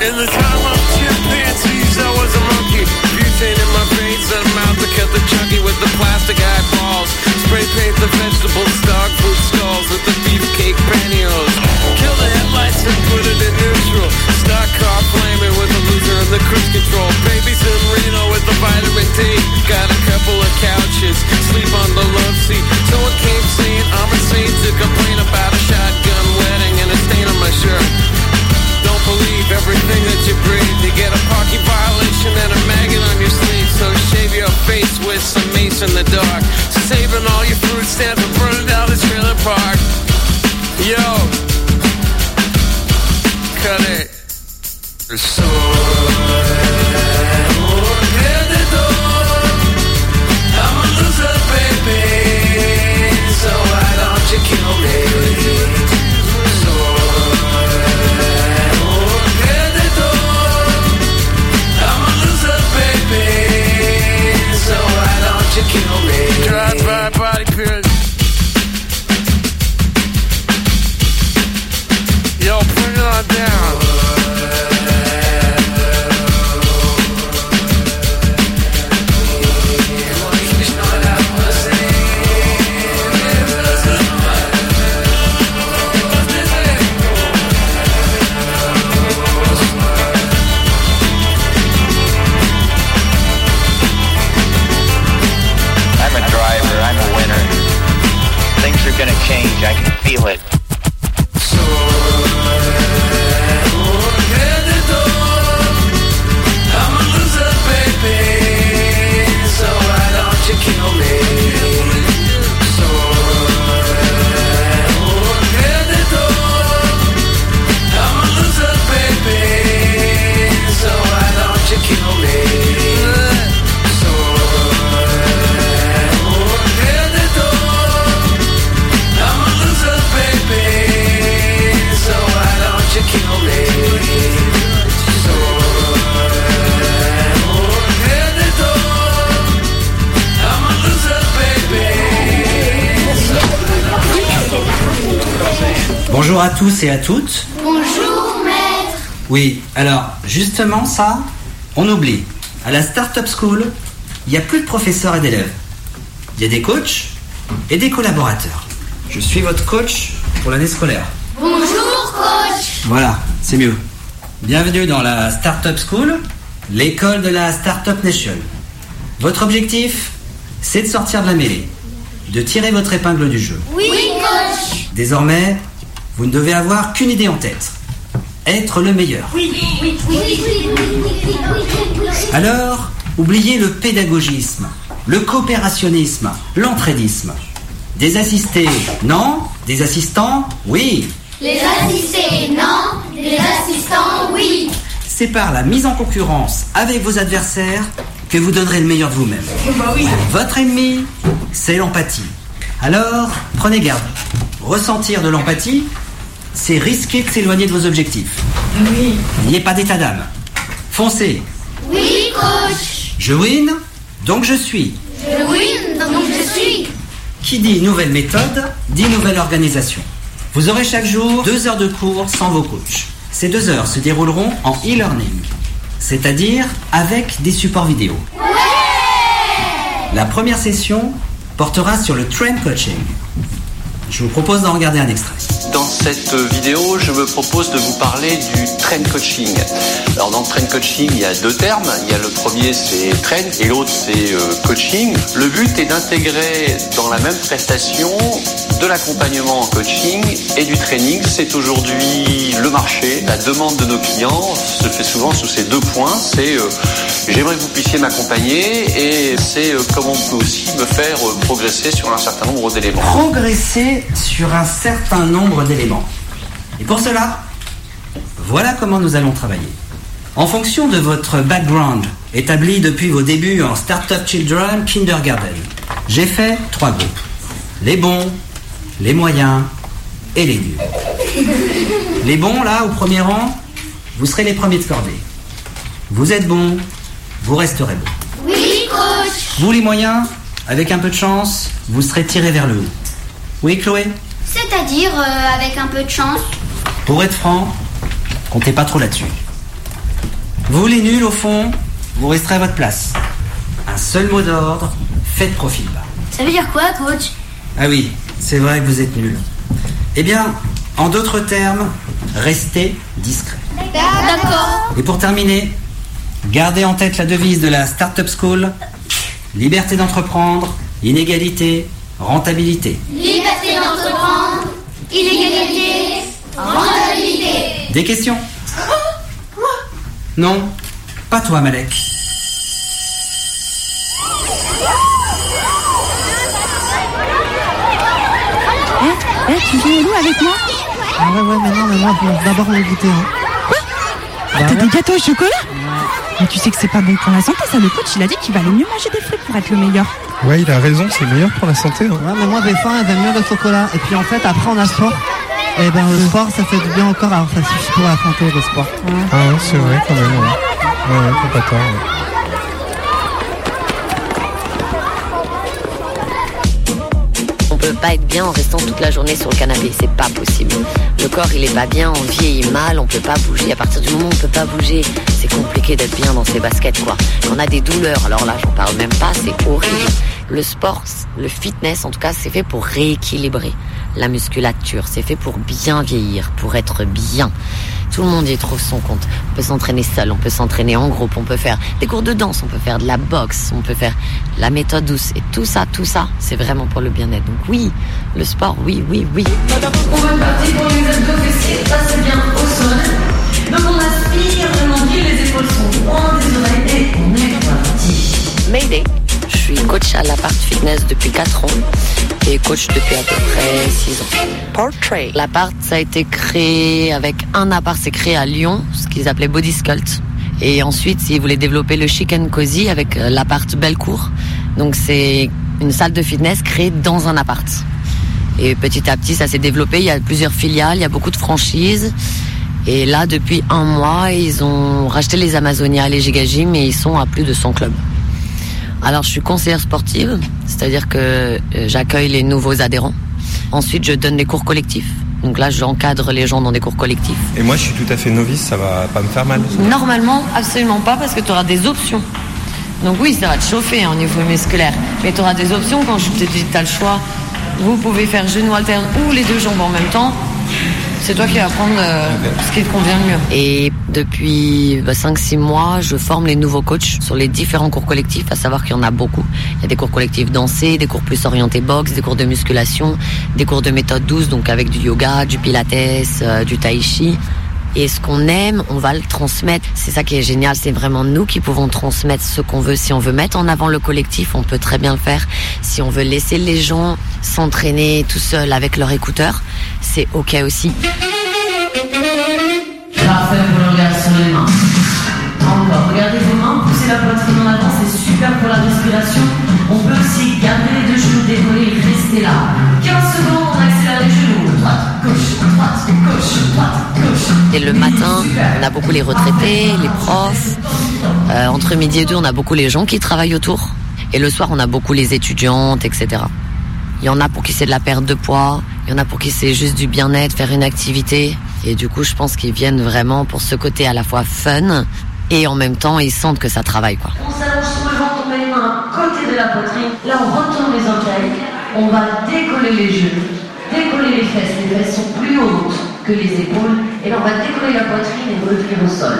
In the time of chimpanzees, I was a monkey. Butane in my veins and mouth to cut the chunky with the plastic eyeballs. Spray paint the vegetables, dog food stalls with the beefcake pantyhose. Kill the headlights and put it in neutral. stock car flaming with a loser and the cruise control. Baby in with the vitamin D. Got a couple of couches, sleep on the love seat. Someone came saying I'm insane to complain about a shotgun wedding and a stain on my shirt. Don't believe everything that you breathe. You get a parking violation and a maggot on your sleeve. So shave your face with some mace in the dark. Saving all your food stamps and burning down this trailer park. Yo. À toutes. Bonjour, maître. Oui, alors justement ça, on oublie. À la Startup School, il n'y a plus de professeurs et d'élèves. Il y a des coachs et des collaborateurs. Je suis votre coach pour l'année scolaire. Bonjour, coach. Voilà, c'est mieux. Bienvenue dans la Startup School, l'école de la Startup Nation. Votre objectif, c'est de sortir de la mêlée, de tirer votre épingle du jeu. Oui, coach. Désormais, vous ne devez avoir qu'une idée en tête. Être le meilleur. Alors, oubliez le pédagogisme, le coopérationnisme, l'entraidisme. Des assistés, non Des assistants, oui. Les assistés, non. Les assistants, oui. C'est par la mise en concurrence avec vos adversaires que vous donnerez le meilleur de vous-même. Bah oui. Votre ennemi, c'est l'empathie. Alors, prenez garde. Ressentir de l'empathie, c'est risquer de s'éloigner de vos objectifs. Oui. N'ayez pas d'état d'âme. Foncez. Oui, coach. Je win, donc je suis. Je win, donc je suis. Qui dit nouvelle méthode, dit nouvelle organisation. Vous aurez chaque jour deux heures de cours sans vos coachs. Ces deux heures se dérouleront en e-learning, c'est-à-dire avec des supports vidéo. La première session portera sur le trend coaching. Je vous propose d'en regarder un extrait. Dans cette vidéo, je me propose de vous parler du trend coaching. Alors dans le trend coaching, il y a deux termes. Il y a le premier, c'est trend, et l'autre, c'est euh, coaching. Le but est d'intégrer dans la même prestation de l'accompagnement en coaching et du training. C'est aujourd'hui le marché. La demande de nos clients se fait souvent sous ces deux points. C'est euh, j'aimerais que vous puissiez m'accompagner et c'est euh, comment on peut aussi me faire euh, progresser sur un certain nombre d'éléments. Progresser sur un certain nombre d'éléments. Et pour cela, voilà comment nous allons travailler. En fonction de votre background, établi depuis vos débuts en Startup Children Kindergarten, j'ai fait trois groupes. Les bons, les moyens et les nuls. Les bons, là, au premier rang, vous serez les premiers de cordée. Vous êtes bons, vous resterez bons. Oui, coach. Vous, les moyens, avec un peu de chance, vous serez tirés vers le haut. Oui, Chloé C'est-à-dire euh, avec un peu de chance. Pour être franc, comptez pas trop là-dessus. Vous, les nuls, au fond, vous resterez à votre place. Un seul mot d'ordre, faites profil bas. Ça veut dire quoi, coach? Ah oui, c'est vrai que vous êtes nuls. Eh bien, en d'autres termes, restez discret. D'accord. Et pour terminer, gardez en tête la devise de la Startup School liberté d'entreprendre, inégalité, rentabilité. Illégalité, rentabilité. Des questions Non Pas toi, Malek. Eh, eh, tu viens où avec moi Ah ouais, ouais, mais non, mais moi, faut d'abord le goûter. Hein. Ah, T'as des gâteaux au chocolat Mais tu sais que c'est pas bon pour la santé, ça. Le coach, il a dit qu'il valait mieux manger des fruits pour être le meilleur. Ouais, il a raison, c'est meilleur pour la santé. hein. Ouais, mais moi, des fois, j'aime mieux le chocolat. Et puis, en fait, après, on a sport. Et ben, le sport, ça fait du bien encore. Alors, ça suffit pour la santé, le sport. Ah ouais, c'est vrai quand même. Ouais, ouais, pas ouais. Être bien en restant toute la journée sur le canapé, c'est pas possible. Le corps il est pas bien, on vieillit mal, on peut pas bouger. À partir du moment où on peut pas bouger, c'est compliqué d'être bien dans ses baskets quoi. Quand on a des douleurs, alors là j'en parle même pas, c'est horrible. Le sport, le fitness en tout cas, c'est fait pour rééquilibrer la musculature, c'est fait pour bien vieillir, pour être bien. Tout le monde y trouve son compte. On peut s'entraîner seul, on peut s'entraîner en groupe, on peut faire des cours de danse, on peut faire de la boxe, on peut faire la méthode douce. Et tout ça, tout ça, c'est vraiment pour le bien-être. Donc oui, le sport, oui, oui, oui. On va partir pour les abdos fessiers, passez bien au sol. Donc on aspire, vraiment bien, les épaules sont loin des oreilles et on est parti. Mayday. Je suis coach à l'appart fitness depuis 4 ans et coach depuis à peu près 6 ans. Portrait. L'appart, ça a été créé avec un appart, c'est créé à Lyon, ce qu'ils appelaient Body Sculpt. Et ensuite, ils voulaient développer le chic and cozy avec euh, l'appart Bellecour. Donc c'est une salle de fitness créée dans un appart. Et petit à petit, ça s'est développé. Il y a plusieurs filiales, il y a beaucoup de franchises. Et là, depuis un mois, ils ont racheté les Amazonia, les Gigagym et ils sont à plus de 100 clubs. Alors, je suis conseillère sportive, c'est-à-dire que euh, j'accueille les nouveaux adhérents. Ensuite, je donne des cours collectifs. Donc là, j'encadre les gens dans des cours collectifs. Et moi, je suis tout à fait novice, ça va pas me faire mal. Normalement, absolument pas, parce que tu auras des options. Donc oui, ça va te chauffer hein, au niveau musculaire. Mais tu auras des options quand je te dis tu as le choix. Vous pouvez faire genou alterne ou les deux jambes en même temps. C'est toi qui vas prendre euh, ce qui te convient le mieux. Et depuis 5-6 mois, je forme les nouveaux coachs sur les différents cours collectifs, à savoir qu'il y en a beaucoup. Il y a des cours collectifs dansés, des cours plus orientés boxe, des cours de musculation, des cours de méthode douce, donc avec du yoga, du pilates, euh, du tai chi. Et ce qu'on aime, on va le transmettre. C'est ça qui est génial, c'est vraiment nous qui pouvons transmettre ce qu'on veut. Si on veut mettre en avant le collectif, on peut très bien le faire. Si on veut laisser les gens s'entraîner tout seuls avec leur écouteur, c'est ok aussi. Parfait, vous regardez sur les mains. Encore, regardez vos mains, poussez la poitrine en avant, c'est super pour la respiration. On peut aussi garder les deux genoux décollés et rester là. 15 secondes, on accélère les genoux. Et le matin, on a beaucoup les retraités, les profs. Euh, entre midi et deux, on a beaucoup les gens qui travaillent autour. Et le soir, on a beaucoup les étudiantes, etc. Il y en a pour qui c'est de la perte de poids, il y en a pour qui c'est juste du bien-être, faire une activité. Et du coup, je pense qu'ils viennent vraiment pour ce côté à la fois fun et en même temps, ils sentent que ça travaille, quoi. On s'allonge sur le ventre, on met les mains à côté de la poitrine. Là, on retourne les orteils. On va décoller les genoux, décoller les fesses. Les fesses sont plus hautes que les épaules. Et là, on va décoller la poitrine et revenir au sol.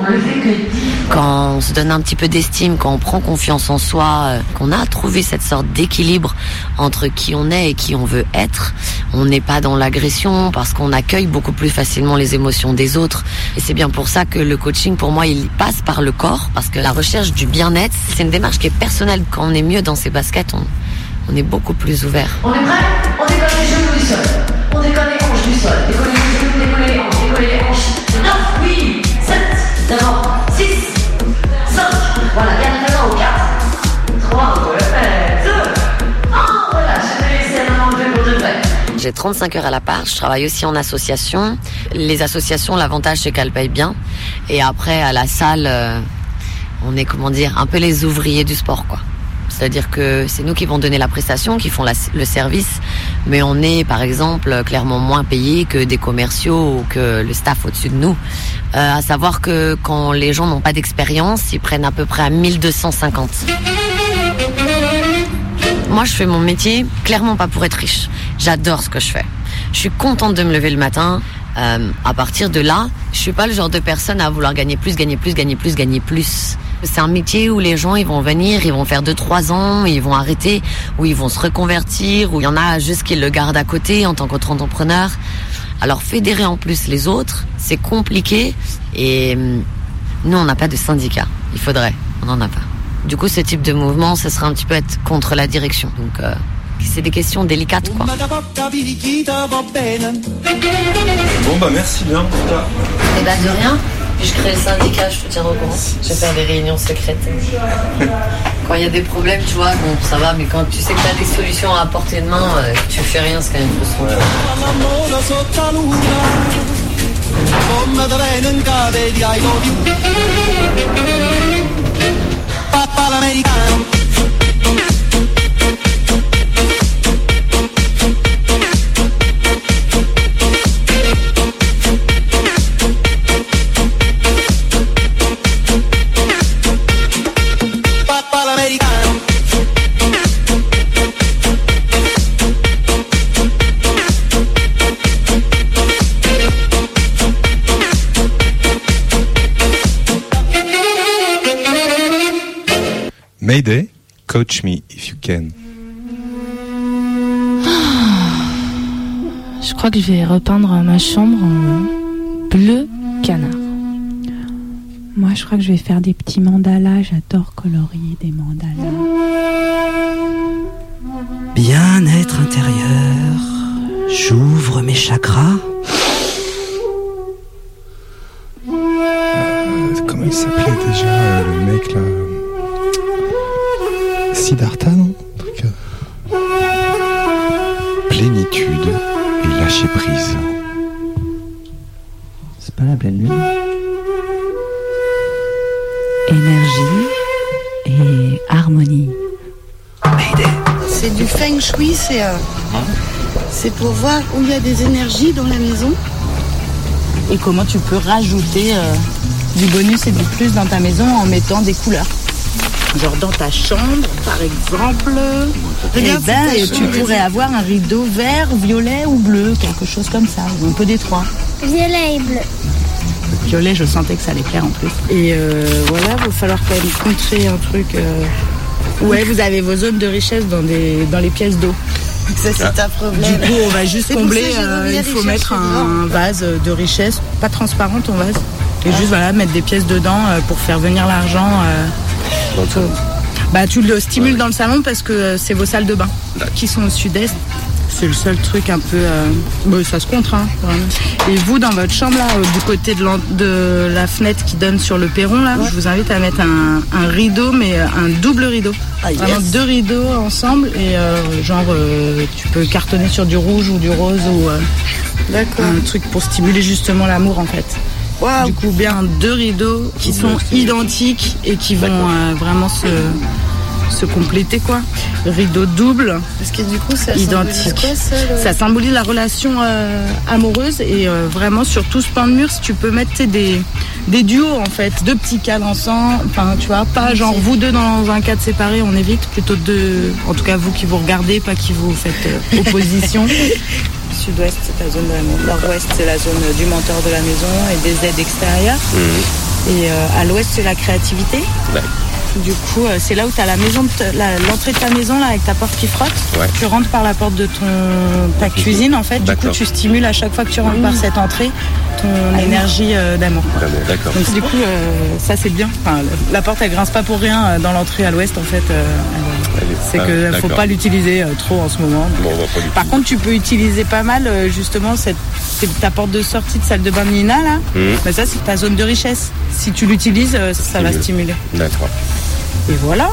On le fait que 10 quand on se donne un petit peu d'estime, quand on prend confiance en soi, euh, qu'on a trouvé cette sorte d'équilibre entre qui on est et qui on veut être, on n'est pas dans l'agression parce qu'on accueille beaucoup plus facilement les émotions des autres. Et c'est bien pour ça que le coaching, pour moi, il passe par le corps parce que la recherche du bien-être, c'est une démarche qui est personnelle. Quand on est mieux dans ses baskets, on, on est beaucoup plus ouvert. On est prêt? On genoux du sol. On décolle les hanches du sol. Décoller les décoller les hanches, décoller les hanches. 9, oui, 7, d'abord, 6, 5. Voilà, garde la main au 4. 3, on peut le faire. 2, 1, voilà, je vais laisser la main enlevée pour de vrai. J'ai 35 heures à la part. Je travaille aussi en association. Les associations, l'avantage, c'est qu'elles payent bien. Et après, à la salle, euh, on est, comment dire, un peu les ouvriers du sport, quoi. C'est-à-dire que c'est nous qui vont donner la prestation, qui font le service, mais on est, par exemple, clairement moins payé que des commerciaux ou que le staff au-dessus de nous. Euh, à savoir que quand les gens n'ont pas d'expérience, ils prennent à peu près à 1250. Moi, je fais mon métier clairement pas pour être riche. J'adore ce que je fais. Je suis contente de me lever le matin. Euh, à partir de là, je suis pas le genre de personne à vouloir gagner plus, gagner plus, gagner plus, gagner plus. C'est un métier où les gens ils vont venir, ils vont faire deux trois ans, ils vont arrêter, où ils vont se reconvertir, où il y en a juste qui le gardent à côté en tant qu'autre entrepreneur. Alors fédérer en plus les autres, c'est compliqué et hum, nous on n'a pas de syndicat. Il faudrait, on n'en a pas. Du coup, ce type de mouvement, ce serait un petit peu être contre la direction. Donc, euh, c'est des questions délicates, quoi. Bon, bah merci bien en tout cas. Eh ben, de rien. Puis je crée le syndicat, je te tiens au courant. Je vais faire des réunions secrètes. *laughs* Quand il y a des problèmes, tu vois, bon, ça va, mais quand tu sais que tu as des solutions à portée de main, euh, tu fais rien, c'est quand même frustrant. tu me if you can. Je crois que je vais repeindre ma chambre en bleu canard. Moi, je crois que je vais faire des petits mandalas. J'adore colorier des mandalas. Bien-être intérieur. J'ouvre mes chakras. Euh, comment il s'appelait déjà euh, le mec là? Siddhartha, non truc, euh, Plénitude et lâcher prise. C'est pas la pleine lune Énergie et harmonie. c'est du feng shui, c'est euh, c'est pour voir où il y a des énergies dans la maison. Et comment tu peux rajouter euh, du bonus et du plus dans ta maison en mettant des couleurs. Genre dans ta chambre, par exemple, eh ben, tu pourrais avoir un rideau vert, violet ou bleu, quelque chose comme ça, ou un peu des trois. Violet et bleu. Violet, je sentais que ça allait plaire en plus. Et euh, voilà, il va falloir quand même contrer un truc. euh, Ouais, vous avez vos zones de richesse dans, des, dans les pièces d'eau. Ça, c'est un problème. Du coup, on va juste combler. euh, il faut mettre un vase de richesse, pas transparent ton vase. Et juste voilà, mettre des pièces dedans euh, pour faire venir l'argent. Euh, Bah, tu le stimules dans le salon parce que euh, c'est vos salles de bain qui sont au sud-est. C'est le seul truc un peu. euh, bon, ça se contre, hein, vraiment. Et vous, dans votre chambre, là, euh, du côté de, la fenêtre qui donne sur le perron, là, je vous invite à mettre un, un rideau, mais un double rideau. Ah, yes. Vraiment deux rideaux ensemble et euh, genre, euh, tu peux cartonner sur du rouge ou du rose ou euh, un truc pour stimuler justement l'amour, en fait. Du coup, bien deux rideaux qui sont identiques et qui vont euh, vraiment se, se compléter, quoi. Rideau double. Parce que du coup, ça symbolise identique. quoi, ça, le- Ça symbolise la relation euh, amoureuse et euh, vraiment sur tout ce pan de mur, si tu peux mettre des, des duos en fait, deux petits cadres ensemble. Enfin, tu vois, pas genre vous deux dans un cadre séparé, on évite plutôt deux. En tout cas, vous qui vous regardez, pas qui vous faites euh, opposition. *laughs* Sud-ouest, c'est ta zone de la maison. Nord-ouest, c'est la zone du mentor de la maison et des aides extérieures. Et euh, à l'ouest, c'est la créativité. Du coup, euh, c'est là où tu as la maison, l'entrée de ta maison là avec ta porte qui frotte. Ouais. Tu rentres par la porte de ton ta cuisine en fait. Du coup, tu stimules à chaque fois que tu rentres par cette entrée ton énergie euh, d'amour. D'accord. Donc du coup, euh, ça c'est bien. Enfin, la- porte elle grince pas pour rien dans l'entrée à l'ouest en fait. euh, c'est Ah, que faut d'accord. pas l'utiliser euh, trop en ce moment. Bon, on va pas Par contre, tu peux utiliser pas mal justement cette c'est ta porte de sortie de salle de bain de Nina là. Mhm. Mais ça c'est ta zone de richesse. Si tu l'utilises, euh, ça va mieux. stimuler. D'accord. Et voilà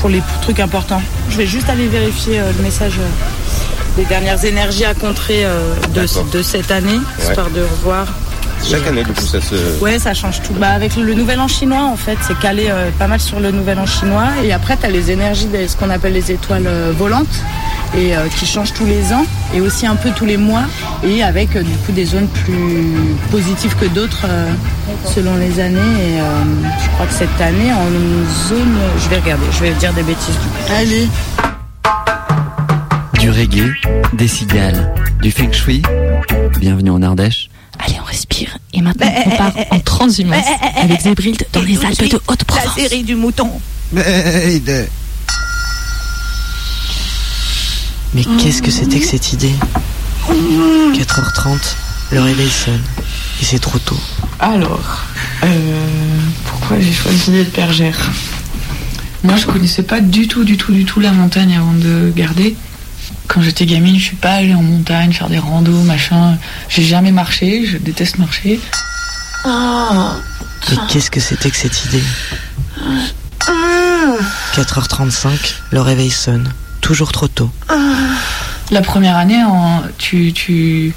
pour les trucs importants. Je vais juste aller vérifier euh, le message euh, des dernières énergies à contrer euh, de, de cette année, Ouais. histoire de revoir. Chaque année, du coup, ça se. Ouais, ça change tout. Bah, avec le nouvel an chinois, en fait, c'est calé euh, pas mal sur le nouvel an chinois. Et après, tu as les énergies de ce qu'on appelle les étoiles euh, volantes, et euh, qui changent tous les ans, et aussi un peu tous les mois, et avec euh, du coup des zones plus positives que d'autres euh, selon les années. Et euh, je crois que cette année, en zone. Je vais regarder, je vais dire des bêtises du coup. Allez. Du reggae, des cigales, du feng shui. Bienvenue en Ardèche. Allez, on respire. Et maintenant, on part en transhumance avec Zébrild dans les Alpes de Haute-Provence. La série du mouton. Mais qu'est-ce que c'était que cette idée 4h30, le réveil sonne. Et c'est trop tôt. Alors, euh, pourquoi j'ai choisi d'être bergère? Moi, je connaissais pas du tout, du tout, du tout la montagne avant de garder. Quand j'étais gamine, je suis pas allée en montagne faire des randos, machin. J'ai jamais marché, je déteste marcher. Mais qu'est-ce que c'était que cette idée? 4h35, le réveil sonne. Toujours trop tôt. La première année, en- tu, tu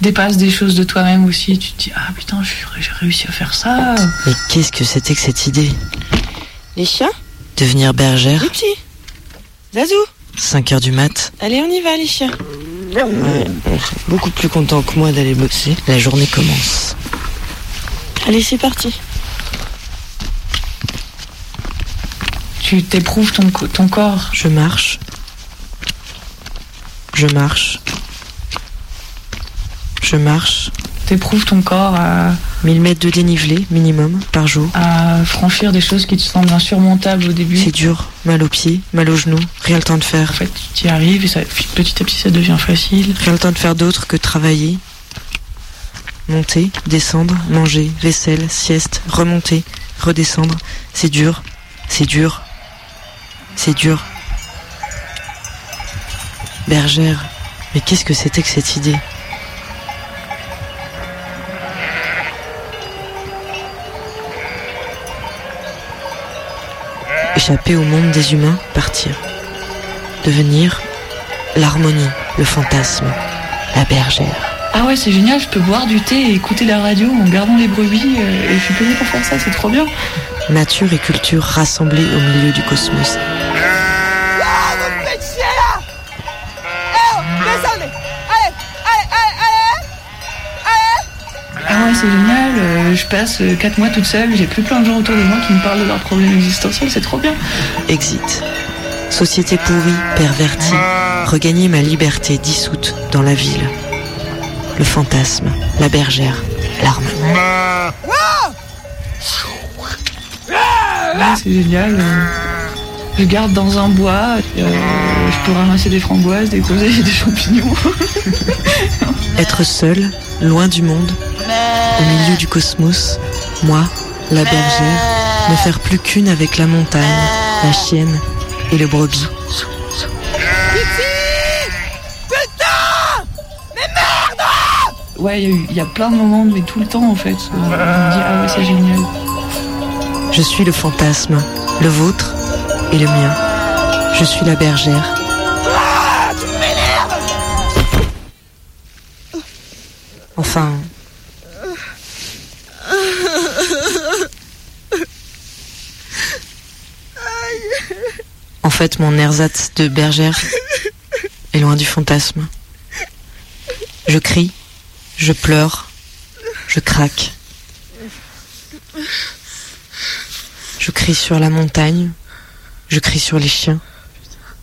dépasses des choses de toi-même aussi. Tu te dis, ah putain, j'ai réussi à faire ça. Mais qu'est-ce que c'était que cette idée? Les chiens Devenir bergère Les petits. Zazou. 5h du mat Allez, on y va, les chiens. Ouais, beaucoup plus content que moi d'aller bosser. La journée commence. Allez, c'est parti. Tu t'éprouves ton, co- ton corps? Je marche. Je marche. Je marche. T'éprouves ton corps à... 1000 mètres de dénivelé minimum par jour. à franchir des choses qui te semblent insurmontables au début. C'est dur, mal aux pieds, mal aux genoux, rien le temps de faire. En fait, tu y arrives et ça, petit à petit ça devient facile. Rien le temps de faire d'autre que travailler. Monter, descendre, manger, vaisselle, sieste, remonter, redescendre. C'est dur, c'est dur, c'est dur. Bergère, mais qu'est-ce que c'était que cette idée Échapper au monde des humains, partir. Devenir l'harmonie, le fantasme, la bergère. Ah ouais, c'est génial, je peux boire du thé et écouter la radio en gardant les brebis euh, et je suis payé pour faire ça, c'est trop bien. Nature et culture rassemblées au milieu du cosmos. Ouais, c'est génial, euh, je passe 4 mois toute seule, j'ai plus plein de gens autour de moi qui me parlent de leurs problèmes existentiels, c'est trop bien. Exit. Société pourrie, pervertie, regagner ma liberté dissoute dans la ville. Le fantasme, la bergère, l'arme. Ouais, c'est génial. euh, Je garde dans un bois, euh, je peux ramasser des framboises, déposer *laughs* des champignons. Être seul, loin du monde, au milieu du cosmos, moi, la bergère, ne faire plus qu'une avec la montagne, la chienne et le brebis. Ouais, il y a eu- il y, a plein de moments, mais tout le temps en fait. euh, on me dit, ah ouais, c'est génial. Je suis le fantasme, le vôtre et le mien. Je suis la bergère. Enfin, en fait, mon ersatz de bergère est loin du fantasme. Je crie, je pleure, je craque. Je crie sur la montagne, je crie sur les chiens,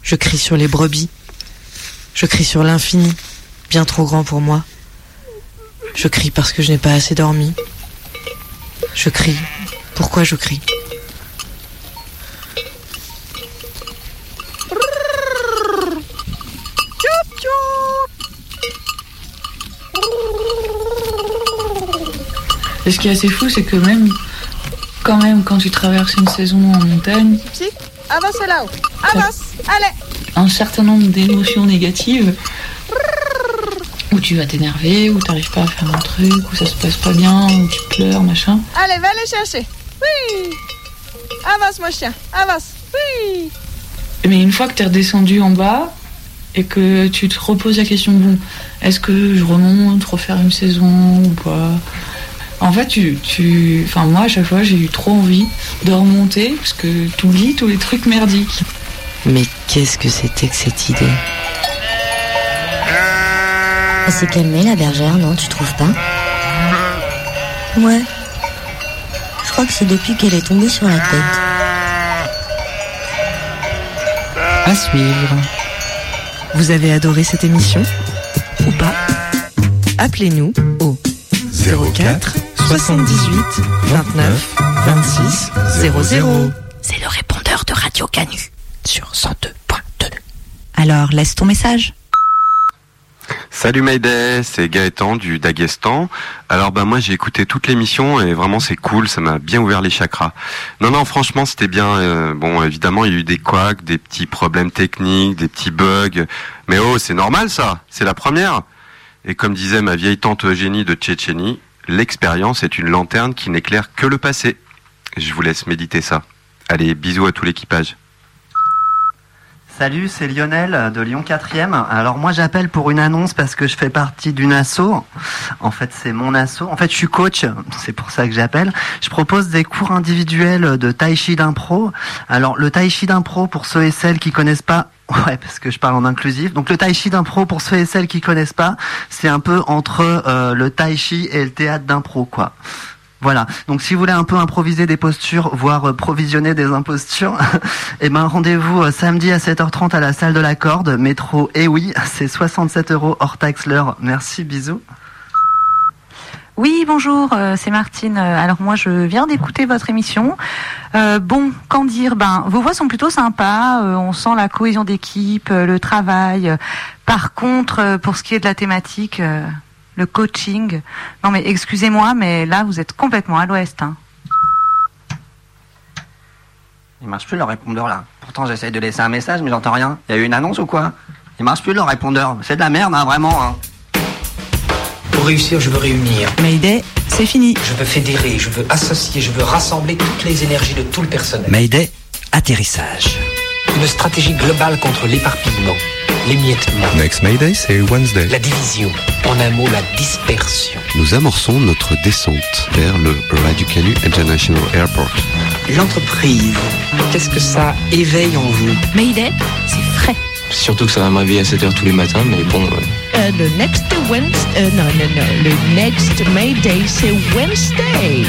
je crie sur les brebis, je crie sur l'infini, bien trop grand pour moi. Je crie parce que je n'ai pas assez dormi. Je crie. Pourquoi je crie? Et ce qui est assez fou, c'est que même, quand même, quand tu traverses une saison en montagne, Si, avance là-haut. Avance, allez. un certain nombre d'émotions négatives, où tu vas t'énerver, où t'arrives pas à faire un truc, où ça se passe pas bien, où tu pleures, machin. Allez, va les chercher. Oui. Avance, mon chien. Avance. Oui. Mais une fois que t'es redescendu en bas et que tu te reposes la question, bon, est-ce que je remonte, refaire une saison ou pas? En fait, tu, tu, enfin moi à chaque fois j'ai eu trop envie de remonter parce que t'oublies tous les trucs merdiques. Mais qu'est-ce que c'était que cette idée? Elle s'est calmée, la bergère, non, tu trouves pas Ouais. Je crois que c'est depuis qu'elle est tombée sur la tête. À suivre. Vous avez adoré cette émission Ou pas Appelez-nous au 04 78 29 26 00. C'est le répondeur de Radio Canu sur 102.2. Alors, laisse ton message. Salut Mayday, c'est Gaëtan du Daguestan. Alors bah moi j'ai écouté toute l'émission et vraiment c'est cool, ça m'a bien ouvert les chakras. Non non franchement c'était bien. euh, bon évidemment il y a eu des couacs, des petits problèmes techniques, des petits bugs, mais oh c'est normal ça, c'est la première. Et comme disait ma vieille tante Eugénie de Tchétchénie, l'expérience est une lanterne qui n'éclaire que le passé. Je vous laisse méditer ça. Allez bisous à tout l'équipage. Salut, c'est Lionel de Lyon 4e. Alors moi j'appelle pour une annonce parce que je fais partie d'une asso. En fait c'est mon asso. En fait je suis coach, c'est pour ça que j'appelle. Je propose des cours individuels de tai chi d'impro. Alors le tai chi d'impro pour ceux et celles qui connaissent pas *laughs* Ouais, parce que je parle en inclusif. Donc le tai chi d'impro, pour ceux et celles qui connaissent pas, c'est un peu entre euh, le tai chi et le théâtre d'impro, quoi. Voilà. Donc si vous voulez un peu improviser des postures, voire euh, provisionner des impostures, *laughs* eh ben rendez-vous euh, samedi à 7h30 à la salle de la corde, métro. Et oui, *laughs* c'est 67 euros hors taxe l'heure. Merci, bisous. Oui, bonjour, euh, c'est Martine. Alors moi, je viens d'écouter votre émission. Bon, qu'en dire? Ben, vos voix sont plutôt sympas. on sent la cohésion d'équipe, le travail. Par contre, pour ce qui est de la thématique, le coaching. Non, mais excusez-moi, mais là, vous êtes complètement à l'ouest. Hein. Il marche plus leur répondeur là. Pourtant j'essaye de laisser un message mais j'entends rien. Il y a eu une annonce ou quoi? Il marche plus leur répondeur. C'est de la merde, hein, vraiment. Hein. Pour réussir, je veux réunir. Mayday, c'est fini. Je veux fédérer, je veux associer, je veux rassembler toutes les énergies de tout le personnel. Mayday, atterrissage. Une stratégie globale contre l'éparpillement, l'émiettement, Next Mayday, c'est Wednesday. la division. En un mot, la dispersion. Nous amorçons notre descente vers le Raducanu International Airport. L'entreprise, qu'est-ce que ça éveille en vous? Mayday, c'est frais. Surtout que ça va me réveiller à 7h tous les matins, mais bon. euh, le next Wednesday, euh, non, non, non, le next May Day, c'est Wednesday.